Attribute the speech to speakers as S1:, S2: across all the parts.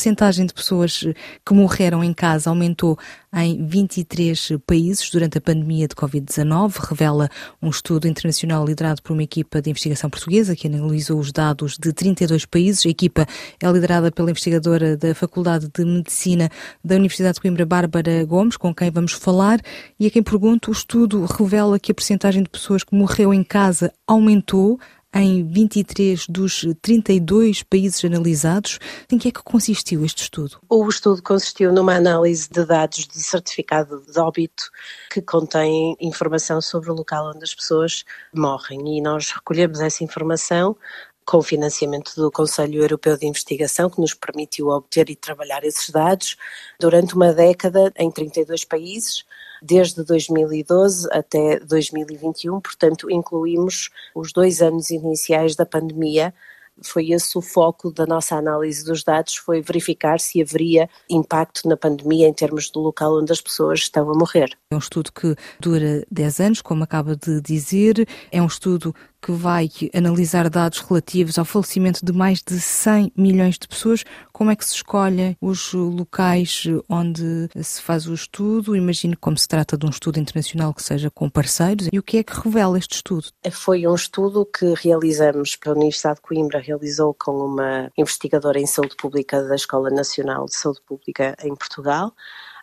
S1: percentagem de pessoas que morreram em casa aumentou em 23 países durante a pandemia de Covid-19, revela um estudo internacional liderado por uma equipa de investigação portuguesa que analisou os dados de 32 países. A equipa é liderada pela investigadora da Faculdade de Medicina da Universidade de Coimbra, Bárbara Gomes, com quem vamos falar, e a quem pergunto, o estudo revela que a percentagem de pessoas que morreu em casa aumentou em 23 dos 32 países analisados. Em que é que consistiu este estudo?
S2: O estudo consistiu numa análise de dados de certificado de óbito que contém informação sobre o local onde as pessoas morrem e nós recolhemos essa informação com financiamento do Conselho Europeu de Investigação, que nos permitiu obter e trabalhar esses dados durante uma década em 32 países, desde 2012 até 2021, portanto, incluímos os dois anos iniciais da pandemia. Foi esse o foco da nossa análise dos dados, foi verificar se haveria impacto na pandemia em termos do local onde as pessoas estão a morrer.
S1: É um estudo que dura 10 anos, como acaba de dizer, é um estudo que vai analisar dados relativos ao falecimento de mais de 100 milhões de pessoas. Como é que se escolhem os locais onde se faz o estudo? Imagino como se trata de um estudo internacional que seja com parceiros. E o que é que revela este estudo?
S2: Foi um estudo que realizamos para a Universidade de Coimbra, realizou com uma investigadora em saúde pública da Escola Nacional de Saúde Pública em Portugal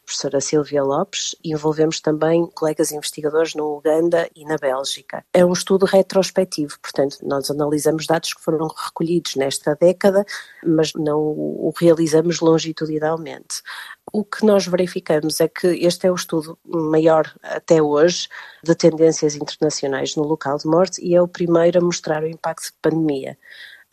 S2: professora Silvia Lopes, e envolvemos também colegas investigadores no Uganda e na Bélgica. É um estudo retrospectivo, portanto, nós analisamos dados que foram recolhidos nesta década, mas não o realizamos longitudinalmente. O que nós verificamos é que este é o estudo maior até hoje de tendências internacionais no local de morte e é o primeiro a mostrar o impacto de pandemia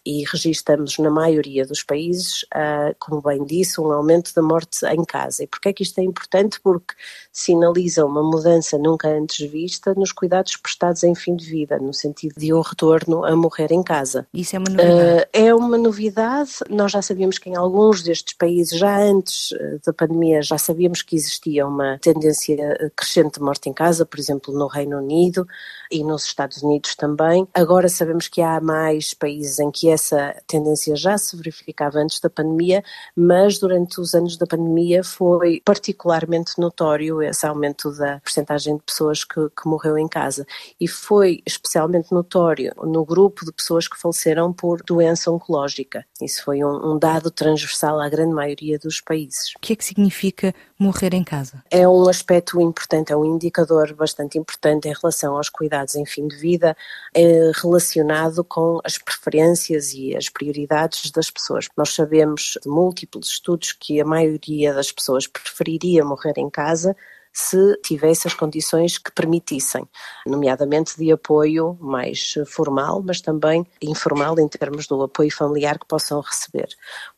S2: e registramos na maioria dos países, uh, como bem disse, um aumento da morte em casa. E porquê é que isto é importante? Porque sinaliza uma mudança nunca antes vista nos cuidados prestados em fim de vida, no sentido de um retorno a morrer em casa.
S1: Isso é uma novidade? Uh,
S2: é uma novidade. Nós já sabíamos que em alguns destes países, já antes da pandemia, já sabíamos que existia uma tendência crescente de morte em casa, por exemplo, no Reino Unido e nos Estados Unidos também. Agora sabemos que há mais países em que essa tendência já se verificava antes da pandemia, mas durante os anos da pandemia foi particularmente notório esse aumento da percentagem de pessoas que, que morreu em casa. E foi especialmente notório no grupo de pessoas que faleceram por doença oncológica. Isso foi um, um dado transversal à grande maioria dos países.
S1: O que é que significa morrer em casa?
S2: É um aspecto importante, é um indicador bastante importante em relação aos cuidados em fim de vida, é relacionado com as preferências e as prioridades das pessoas. Nós sabemos de múltiplos estudos que a maioria das pessoas preferiria morrer em casa se tivesse as condições que permitissem, nomeadamente de apoio mais formal, mas também informal em termos do apoio familiar que possam receber.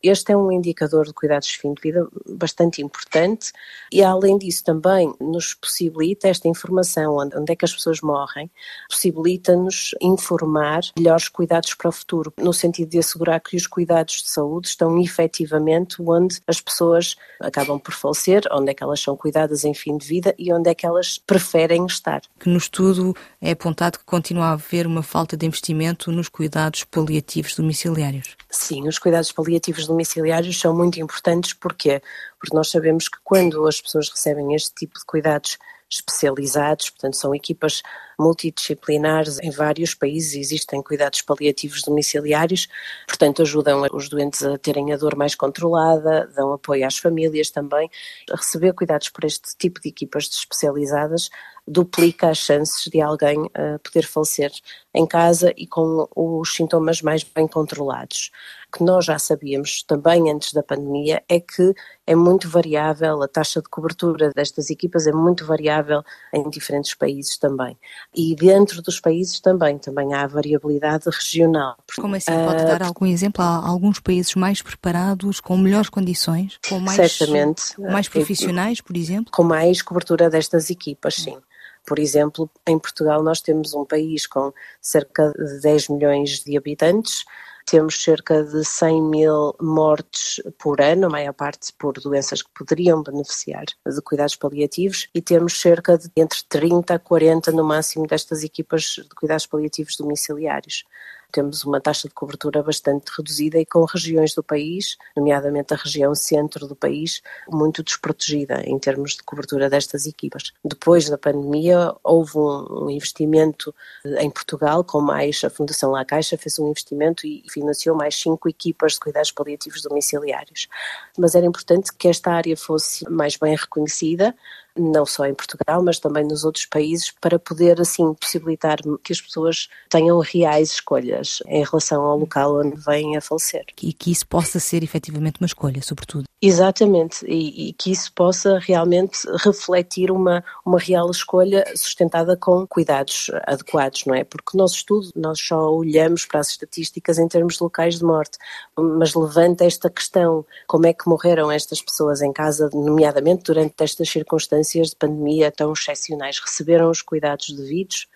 S2: Este é um indicador de cuidados de fim de vida bastante importante e, além disso, também nos possibilita esta informação, onde é que as pessoas morrem, possibilita-nos informar melhores cuidados para o futuro, no sentido de assegurar que os cuidados de saúde estão efetivamente onde as pessoas acabam por falecer, onde é que elas são cuidadas em fim de vida e onde é que elas preferem estar.
S1: Que no estudo é apontado que continua a haver uma falta de investimento nos cuidados paliativos domiciliários.
S2: Sim, os cuidados paliativos domiciliários são muito importantes porque porque nós sabemos que quando as pessoas recebem este tipo de cuidados especializados, portanto, são equipas multidisciplinares em vários países, existem cuidados paliativos domiciliários, portanto, ajudam os doentes a terem a dor mais controlada, dão apoio às famílias também. Receber cuidados por este tipo de equipas especializadas duplica as chances de alguém uh, poder falecer em casa e com os sintomas mais bem controlados. O que nós já sabíamos também antes da pandemia é que é muito variável, a taxa de cobertura destas equipas é muito variável em diferentes países também. E dentro dos países também, também há variabilidade regional.
S1: Como assim? Pode dar algum exemplo? Há alguns países mais preparados, com melhores condições, com mais,
S2: certamente,
S1: mais profissionais, por exemplo?
S2: Com mais cobertura destas equipas, sim. Por exemplo, em Portugal nós temos um país com cerca de 10 milhões de habitantes, temos cerca de 100 mil mortes por ano, a maior parte por doenças que poderiam beneficiar de cuidados paliativos, e temos cerca de entre 30 a 40 no máximo destas equipas de cuidados paliativos domiciliários. Temos uma taxa de cobertura bastante reduzida e com regiões do país, nomeadamente a região centro do país, muito desprotegida em termos de cobertura destas equipas. Depois da pandemia, houve um investimento em Portugal, com mais a Fundação La Caixa fez um investimento e financiou mais cinco equipas de cuidados paliativos domiciliários. Mas era importante que esta área fosse mais bem reconhecida, não só em Portugal, mas também nos outros países, para poder, assim, possibilitar que as pessoas tenham reais escolhas em relação ao local onde vêm a falecer.
S1: E que isso possa ser efetivamente uma escolha, sobretudo.
S2: Exatamente, e, e, que isso possa realmente refletir uma, uma real escolha sustentada com cuidados adequados, não é? Porque o nosso estudo, nós só olhamos para as estatísticas em termos de locais de morte, mas levanta esta questão, como é que morreram estas pessoas em casa, nomeadamente durante estas circunstâncias de pandemia tão excepcionais, receberam os cuidados devidos?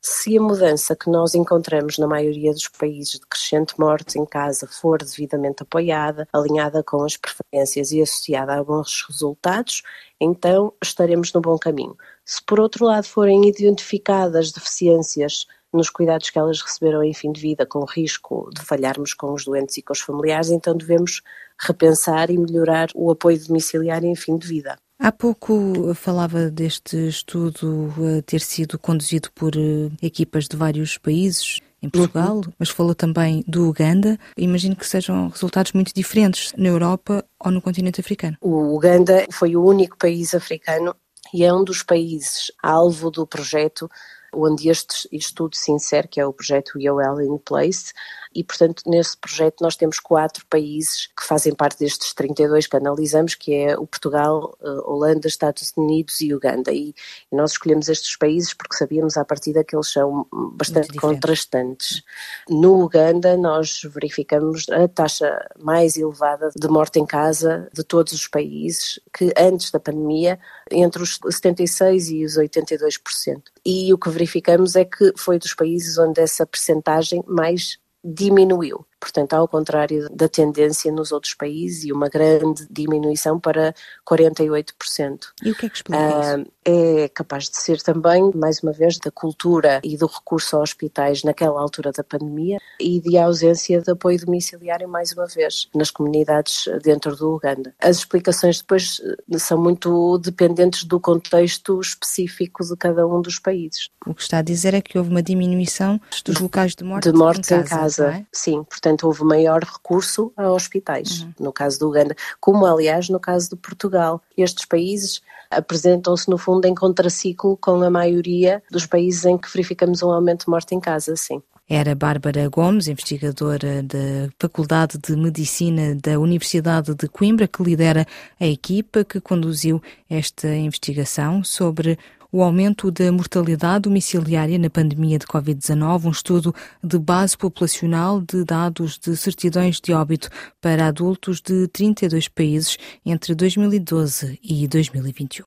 S2: Se a mudança que nós encontramos na maioria dos países de crescente morte em casa for devidamente apoiada, alinhada com as preferências e associada a bons resultados, então estaremos no bom caminho. Se por outro lado forem identificadas deficiências nos cuidados que elas receberam em fim de vida, com risco de falharmos com os doentes e com os familiares, então devemos repensar e melhorar o apoio domiciliário em fim de vida.
S1: Há pouco falava deste estudo uh, ter sido conduzido por uh, equipas de vários países em Portugal, uhum. mas falou também do Uganda. Imagino que sejam resultados muito diferentes na Europa ou no continente africano.
S2: O Uganda foi o único país africano e é um dos países alvo do projeto onde este estudo se insere, que é o projeto IOL in Place, e, portanto, nesse projeto nós temos quatro países que fazem parte destes 32 que analisamos, que é o Portugal, eh, Holanda, Estados Unidos e Uganda. E, nós escolhemos estes países porque sabíamos à partida que eles são bastante contrastantes. No Uganda, nós verificamos a taxa mais elevada de morte em casa de todos os países, que antes da pandemia, entre os 76% e os 82%. E o que verificamos é que foi dos países onde essa percentagem mais diminuiu. Portanto, ao contrário da tendência nos outros países e uma grande diminuição para 48%.
S1: E o que é que explica isso?
S2: É capaz de ser também, mais uma vez, da cultura e do recurso a hospitais naquela altura da pandemia e de ausência de apoio domiciliário, mais uma vez, nas comunidades dentro do Uganda. As explicações depois eh, são muito dependentes do contexto específico de cada um dos países.
S1: O que está a dizer é que houve uma diminuição dos locais de morte,
S2: de morte
S1: em
S2: casa. Em casa. É? Sim, portanto, portanto houve maior recurso a hospitais, uhum. no caso do Uganda, como aliás no caso de Portugal. Estes países apresentam-se no fundo em contraciclo com a maioria dos países em que verificamos um aumento de morte em casa, sim.
S1: Era Bárbara Gomes, investigadora da Faculdade de Medicina da Universidade de Coimbra, que lidera a equipa que conduziu esta investigação sobre o aumento da mortalidade domiciliária na pandemia de Covid-19, um estudo de base populacional de dados de certidões de óbito para adultos de 32 países entre 2012 e 2021.